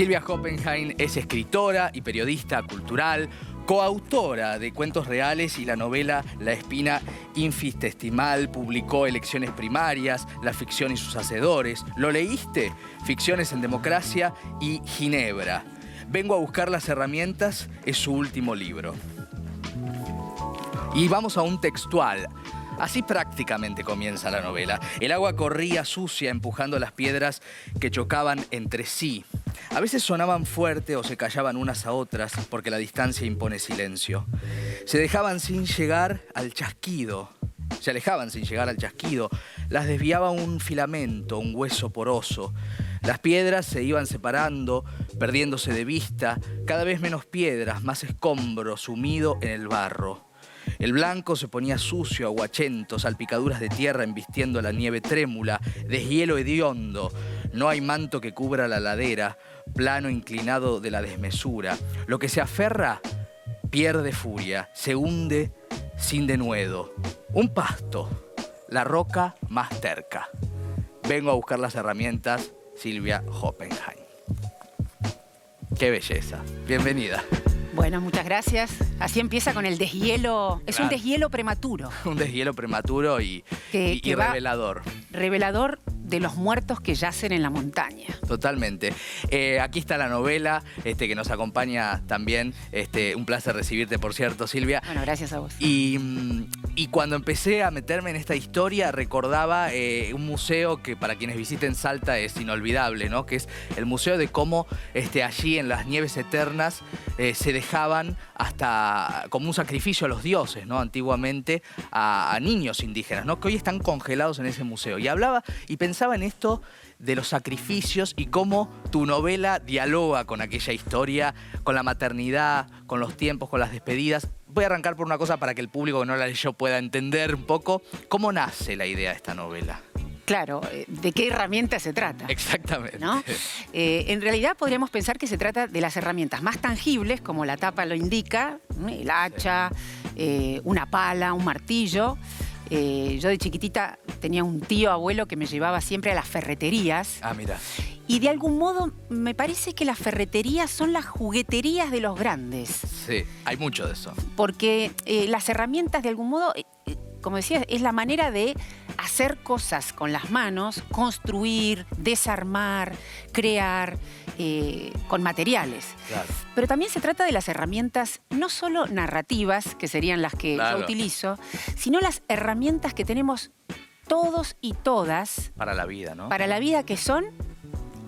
Silvia Hoppenheim es escritora y periodista cultural, coautora de Cuentos Reales y la novela La Espina Infistestimal, publicó Elecciones Primarias, La Ficción y sus Hacedores. ¿Lo leíste? Ficciones en Democracia y Ginebra. Vengo a buscar las herramientas es su último libro. Y vamos a un textual. Así prácticamente comienza la novela. El agua corría sucia empujando las piedras que chocaban entre sí. A veces sonaban fuerte o se callaban unas a otras porque la distancia impone silencio. Se dejaban sin llegar al chasquido. Se alejaban sin llegar al chasquido. Las desviaba un filamento, un hueso poroso. Las piedras se iban separando, perdiéndose de vista, cada vez menos piedras, más escombro sumido en el barro. El blanco se ponía sucio, aguachento, salpicaduras de tierra embistiendo la nieve trémula, deshielo hediondo. No hay manto que cubra la ladera, plano inclinado de la desmesura. Lo que se aferra pierde furia, se hunde sin denuedo. Un pasto, la roca más terca. Vengo a buscar las herramientas, Silvia Hoppenheim. Qué belleza. Bienvenida. Bueno, muchas gracias. Así empieza con el deshielo. Es un deshielo prematuro. Un deshielo prematuro y, Que- y- y que va- revelador. De los muertos que yacen en la montaña. Totalmente. Eh, aquí está la novela este, que nos acompaña también. Este, un placer recibirte, por cierto, Silvia. Bueno, gracias a vos. Y, mm, y cuando empecé a meterme en esta historia, recordaba eh, un museo que para quienes visiten Salta es inolvidable, ¿no? Que es el museo de cómo este, allí en las nieves eternas eh, se dejaban hasta como un sacrificio a los dioses, ¿no? Antiguamente a, a niños indígenas, ¿no? Que hoy están congelados en ese museo. Y hablaba y pensaba en esto de los sacrificios y cómo tu novela dialoga con aquella historia, con la maternidad, con los tiempos, con las despedidas. Voy a arrancar por una cosa para que el público que no la leyó pueda entender un poco cómo nace la idea de esta novela. Claro, eh, ¿de qué herramienta se trata? Exactamente. ¿no? Eh, en realidad podríamos pensar que se trata de las herramientas más tangibles, como la tapa lo indica, el hacha, eh, una pala, un martillo. Eh, yo de chiquitita tenía un tío abuelo que me llevaba siempre a las ferreterías Ah, mira. Y de algún modo me parece que las ferreterías son las jugueterías de los grandes, Sí, hay mucho de eso. porque eh, las herramientas de algún modo, eh, eh, como decía, es la manera de hacer cosas con las manos, construir, desarmar, crear eh, con materiales. Claro. Pero también se trata de las herramientas no solo narrativas, que serían las que Claro. yo utilizo, sino las herramientas que tenemos todos y todas Para la vida, ¿no? para la vida, que son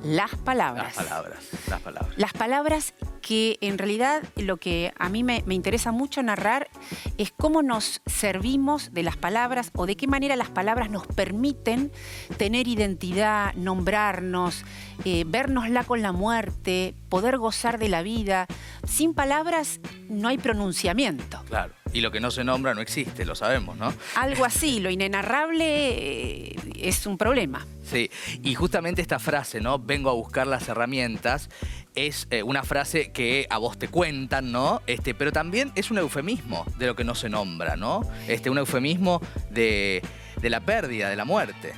las Las palabras. palabras, las palabras. Las palabras que en realidad lo que a mí me, me interesa mucho narrar es cómo nos servimos de las palabras o de qué manera las palabras nos permiten tener identidad, nombrarnos, eh, vernosla con la muerte, poder gozar de la vida. Sin palabras no hay pronunciamiento. Claro. Y lo que no se nombra no existe, lo sabemos, ¿no? Algo así, lo inenarrable eh, es un problema. Sí, y justamente esta frase, ¿no? Vengo a buscar las herramientas, es eh, una frase que a vos te cuentan, ¿no? Este, pero también es un eufemismo de lo que no se nombra, ¿no? Este, un eufemismo de, de la pérdida, de la muerte.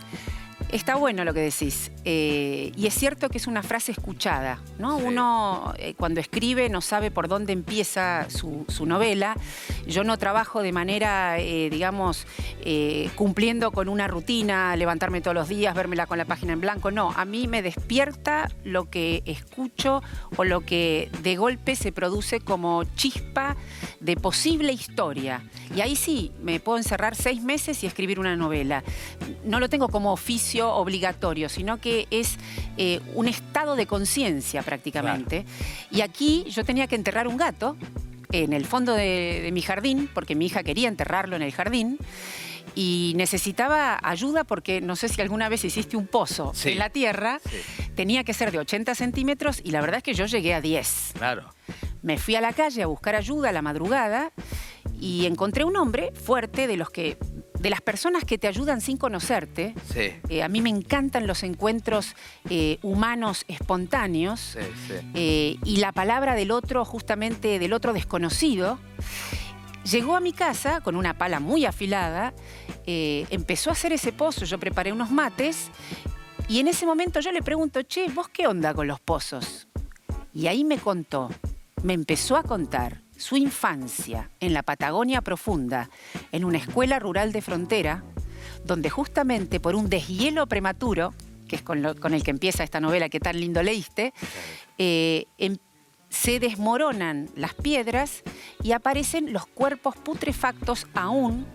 Está bueno lo que decís. Eh, y es cierto que es una frase escuchada, ¿no? Sí. Uno eh, cuando escribe no sabe por dónde empieza su, su novela. Yo no trabajo de manera, eh, digamos, eh, cumpliendo con una rutina, levantarme todos los días, vérmela con la página en blanco. No, a mí me despierta lo que escucho o lo que de golpe se produce como chispa de posible historia. Y ahí sí, me puedo encerrar seis meses y escribir una novela. No lo tengo como oficio obligatorio, sino que es eh, un estado de conciencia prácticamente. Y aquí yo tenía que enterrar un gato en el fondo de, de mi jardín, porque mi hija quería enterrarlo en el jardín. Y necesitaba ayuda porque no sé si alguna vez hiciste un pozo Sí. en la tierra, Sí. tenía que ser de 80 centímetros y la verdad es que yo llegué a 10. Claro. Me fui a la calle a buscar ayuda a la madrugada y encontré un hombre fuerte de los que de las personas que te ayudan sin conocerte. Sí. Eh, a mí me encantan los encuentros eh, humanos espontáneos Sí, sí. eh, y la palabra del otro, justamente del otro desconocido. Llegó a mi casa con una pala muy afilada, empezó a hacer ese pozo, yo preparé unos mates y en ese momento yo le pregunto, che, ¿vos qué onda con los pozos? Y ahí me contó, me empezó a contar su infancia en la Patagonia profunda, en una escuela rural de frontera, donde justamente por un deshielo prematuro, que es con, el que empieza esta novela que tan lindo leíste, eh, em, se desmoronan las piedras y aparecen los cuerpos putrefactos aún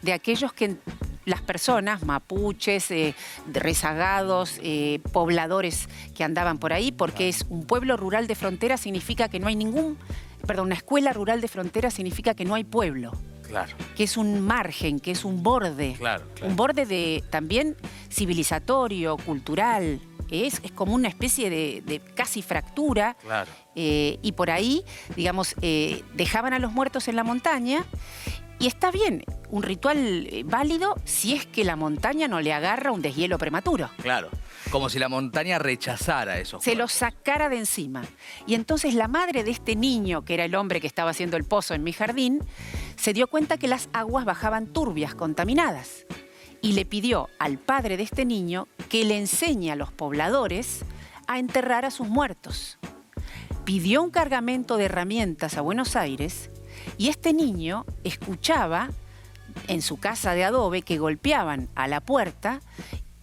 de aquellos que las personas, mapuches, eh, rezagados, eh, pobladores que andaban por ahí, porque es un pueblo rural de frontera, significa que no hay ningún, perdón, una escuela rural de frontera significa que no hay pueblo. Claro. Que es un margen, que es un borde. Claro, Un borde de también civilizatorio, cultural. Es, es como una especie de, casi fractura. Claro. Eh, y por ahí, digamos, dejaban a los muertos en la montaña y está bien, un ritual eh, válido si es que la montaña no le agarra un deshielo prematuro. Claro, como si la montaña rechazara eso. Se lo sacara de encima. Y entonces la madre de este niño, que era el hombre que estaba haciendo el pozo en mi jardín, se dio cuenta que las aguas bajaban turbias, contaminadas. Y le pidió al padre de este niño que le enseñe a los pobladores a enterrar a sus muertos. Pidió un cargamento de herramientas a Buenos Aires y este niño escuchaba en su casa de adobe que golpeaban a la puerta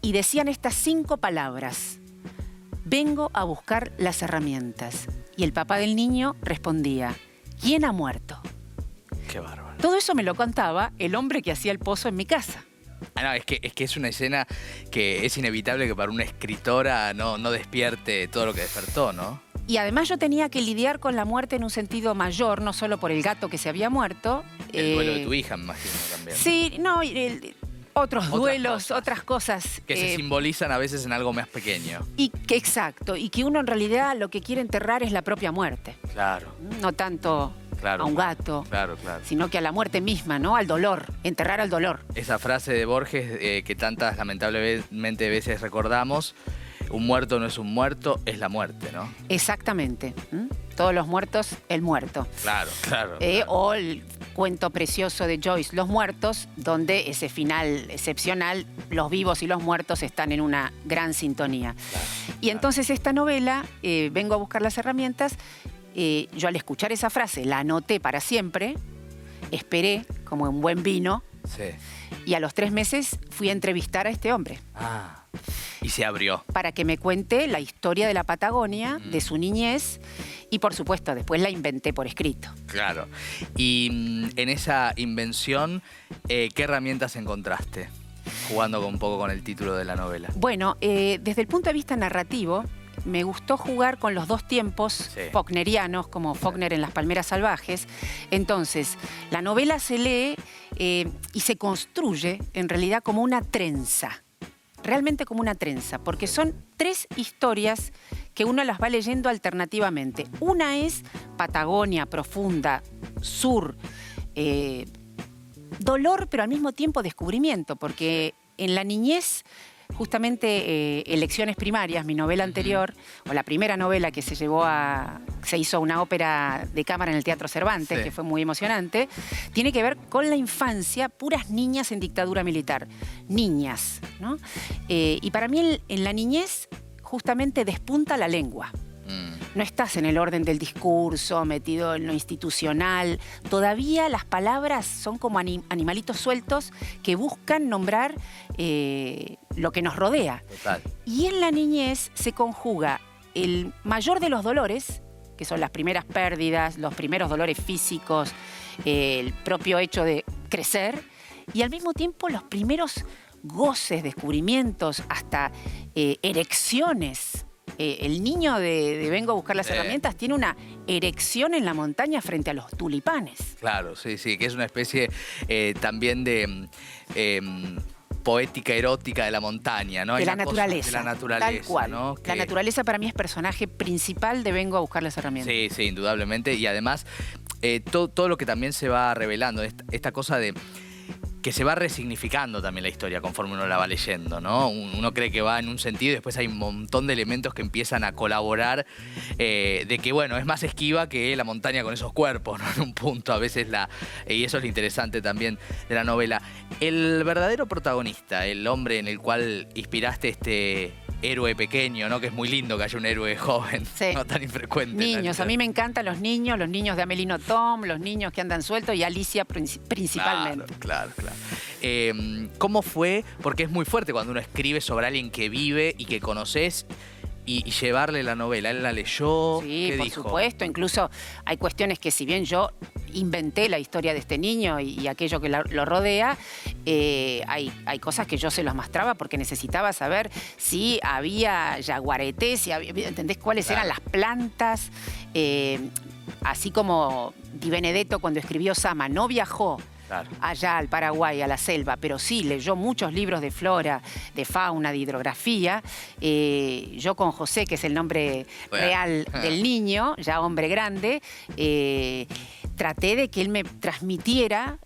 y decían estas cinco palabras. Vengo a buscar las herramientas. Y el papá del niño respondía, ¿quién ha muerto? Qué bárbaro. Todo eso me lo contaba el hombre que hacía el pozo en mi casa. Ah, no, es que, es que es una escena que es inevitable que para una escritora no, no despierte todo lo que despertó, ¿no? Y además yo tenía que lidiar con la muerte en un sentido mayor, no solo por el gato que se había muerto. El duelo de tu eh, hija, me imagino, también. Sí, no, otros duelos, otras cosas. Que se eh, simbolizan a veces en algo más pequeño. Y que, exacto, y que uno en realidad lo que quiere enterrar es la propia muerte. Claro. No tanto a un gato, claro, claro. sino que a la muerte misma, ¿no? Al dolor, enterrar al dolor. Esa frase de Borges eh, que tantas lamentablemente veces recordamos, un muerto no es un muerto, es la muerte, ¿no? Exactamente. Todos los muertos, el muerto. Claro, eh, claro, O el cuento precioso de Joyce, Los Muertos, donde ese final excepcional, los vivos y los muertos están en una gran sintonía. y entonces esta novela, eh, vengo a buscar las herramientas, eh, yo al escuchar esa frase la anoté para siempre, esperé como un buen vino, sí. y a los tres meses fui a entrevistar a este hombre. Ah. Y se abrió. Para que me cuente la historia de la Patagonia, de su niñez, y por supuesto, después la inventé por escrito. Claro. Y mm, en esa invención, eh, ¿qué herramientas encontraste? Jugando un poco con el título de la novela. Bueno, eh, desde el punto de vista narrativo, me gustó jugar con los dos tiempos faulknerianos, como Faulkner en Las Palmeras Salvajes. Entonces, la novela se lee eh, y se construye en realidad como una trenza realmente como una trenza, porque son tres historias que uno las va leyendo alternativamente. Una es Patagonia profunda, sur, eh, dolor, pero al mismo tiempo descubrimiento, porque en la niñez justamente eh, Elecciones Primarias, mi novela anterior, o la primera novela que se llevó a. se hizo una ópera de cámara en el Teatro Cervantes, que fue muy emocionante, tiene que ver con la infancia, puras niñas en dictadura militar. Niñas, ¿no? Eh, y para mí en la niñez justamente despunta la lengua. Mm. No estás en el orden del discurso, metido en lo institucional. Todavía las palabras son como animalitos sueltos que buscan nombrar eh, lo que nos rodea. Y en la niñez se conjuga el mayor de los dolores, que son las primeras pérdidas, los primeros dolores físicos, el propio hecho de crecer, y al mismo tiempo los primeros goces, descubrimientos, hasta eh, erecciones eh, el niño de, Vengo a buscar las herramientas tiene una erección en la montaña frente a los tulipanes. Claro, sí, sí, que es una especie eh, también de... Em, poética erótica de la montaña, ¿no? De la naturaleza. de la naturaleza. Tal cual. La naturaleza para mí es personaje principal de Vengo a buscar las herramientas. Sí, sí, indudablemente. Y además, eh, todo, lo que también se va revelando, esta cosa de que se va resignificando también la historia conforme uno la va leyendo, ¿no? Uno cree que va en un sentido y después hay un montón de elementos que empiezan a colaborar eh, de que, bueno, es más esquiva que la montaña con esos cuerpos, ¿no? En un punto, a veces la... Y eso es lo interesante también de la novela. El verdadero protagonista, el hombre en el cual inspiraste este héroe pequeño, ¿no? Que es muy lindo que haya un héroe joven, Sí. no tan infrecuente. Niños, a mí me encantan los niños, los niños de Amelino Tom, los niños que andan sueltos y Alicia princi- principalmente. Claro, claro, claro. Eh, ¿Cómo fue? Porque es muy fuerte cuando uno escribe sobre alguien que vive y que conoces y, y llevarle la novela. ¿Él la leyó? Sí, ¿Qué por dijo? supuesto. Incluso hay cuestiones que si bien yo inventé la historia de este niño y, y aquello que la- lo rodea, eh, hay, hay cosas que yo se los mostraba porque necesitaba saber si había yaguaretés, si había, ¿entendés cuáles Claro. eran las plantas? Eh, así como Di Benedetto cuando escribió Sama no viajó Claro. allá al Paraguay, a la selva, pero sí leyó muchos libros de flora, de fauna, de hidrografía. Eh, yo con José, que es el nombre Real. real del niño, ya hombre grande, eh, traté de que él me transmitiera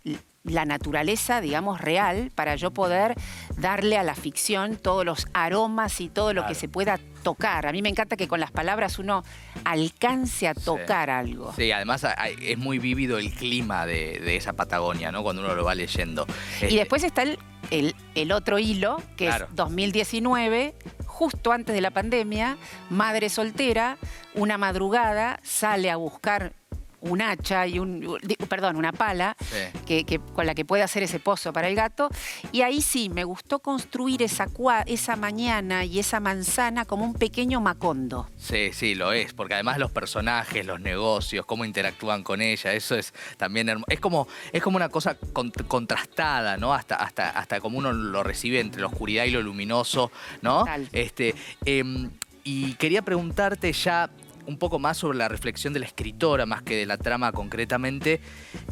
la naturaleza, digamos, real, para yo poder darle a la ficción todos los aromas y todo lo Claro. que se pueda tocar. A mí me encanta que con las palabras uno alcance a Sí. tocar algo. Sí, además es muy vívido el clima de, de esa Patagonia, ¿no? Cuando uno lo va leyendo. Y Este, después está el, el- el otro hilo, que Claro. es 2019, justo antes de la pandemia, madre soltera, una madrugada sale a buscar un hacha y un, perdón, una pala Sí. que, que- con la que puede hacer ese pozo para el gato. Y ahí sí, me gustó construir esa, cua- esa mañana y esa manzana como un pequeño macondo. Sí, sí, lo es, porque además los personajes, los negocios, cómo interactúan con ella, eso es también hermo- es como es como una cosa con- contrastada, ¿no? Hasta hasta hasta como uno lo recibe entre la oscuridad y lo luminoso, ¿no? Total. Este em, y quería preguntarte ya un poco más sobre la reflexión de la escritora, más que de la trama concretamente,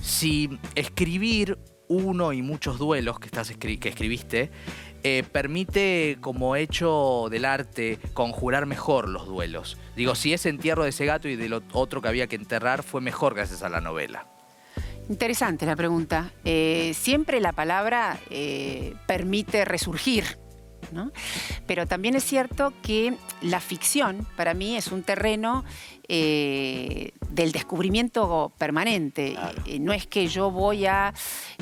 si escribir uno y muchos duelos que, estás que escribiste eh, permite, como hecho del arte, conjurar mejor los duelos. Digo, si ese entierro de ese gato y del ot- otro que había que enterrar fue mejor gracias a la novela. Interesante la pregunta. Eh, siempre la palabra eh, permite resurgir, ¿no? Pero también es cierto que la ficción para mí es un terreno eh, del descubrimiento permanente. Claro. Eh, no es que yo voy a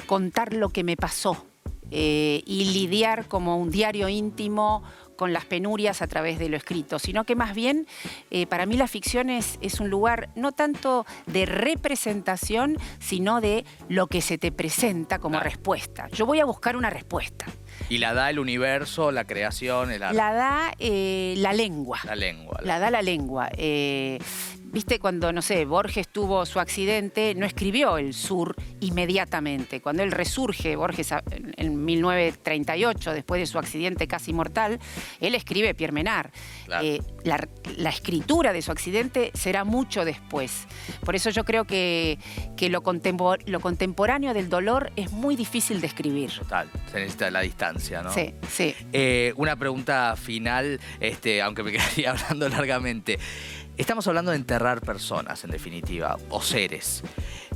contar lo que me pasó eh, y lidiar como un diario íntimo con las penurias a través de lo escrito, sino que más bien eh, para mí la ficción es, es un lugar no tanto de representación, sino de lo que se te presenta como Claro. respuesta. Yo voy a buscar una respuesta. Y la da el universo, la creación, el arte, La da eh, la lengua. la lengua. La da la lengua. Eh, Viste, cuando, no sé, Borges tuvo su accidente, no escribió el sur inmediatamente. Cuando él resurge, Borges en en 1938, después de su accidente casi mortal, él escribe Pierre Menard. Claro. Eh, la, la escritura de su accidente será mucho después. Por eso yo creo que, que lo contemporáneo del dolor es muy difícil de escribir. Total, se necesita la distancia, ¿no? Sí, sí. Eh, una pregunta final, este, aunque me quedaría hablando largamente. Estamos hablando de enterrar personas, en definitiva, o seres.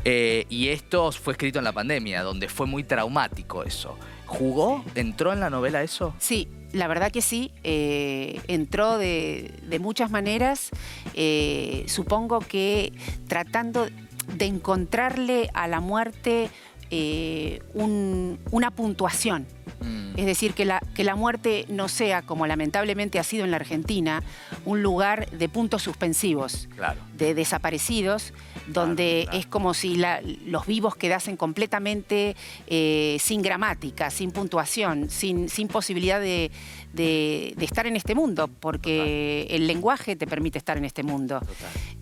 Eh, y esto fue escrito en la pandemia, donde fue muy traumático eso. ¿Jugó? ¿Entró en la novela eso? Sí, la verdad que sí. eh, entró de, de muchas maneras. eh, supongo que tratando de encontrarle a la muerte eh, un- una puntuación. Mm, Es decir, que la, que la muerte no sea, como lamentablemente ha sido en la Argentina, un lugar de puntos suspensivos claro. de desaparecidos, donde claro. es como si la- los vivos quedasen completamente eh, sin gramática, sin puntuación, sin, sin posibilidad de, de- de estar en este mundo, porque el lenguaje te permite estar en este mundo.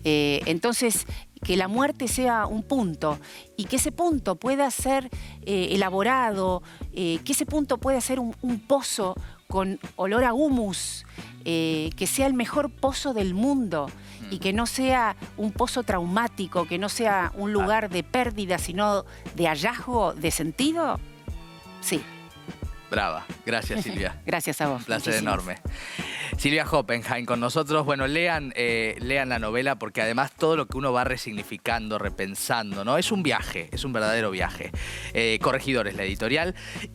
Eh, entonces, que la muerte sea un punto y que ese punto pueda ser eh, elaborado, eh, que ese punto pueda ser un, pozo con olor a humus, eh, que sea el mejor pozo del mundo y que no sea un pozo traumático, que no sea un lugar de pérdida, sino de hallazgo de sentido. Sí, Brava. Gracias, Silvia. gracias a vos. Un placer muchísimas. enorme. Silvia Hoppenheim con nosotros. Bueno, lean, eh, lean la novela porque además todo lo que uno va resignificando, repensando, ¿no? Es un viaje, es un verdadero viaje. Eh, Corregidores, la editorial. Y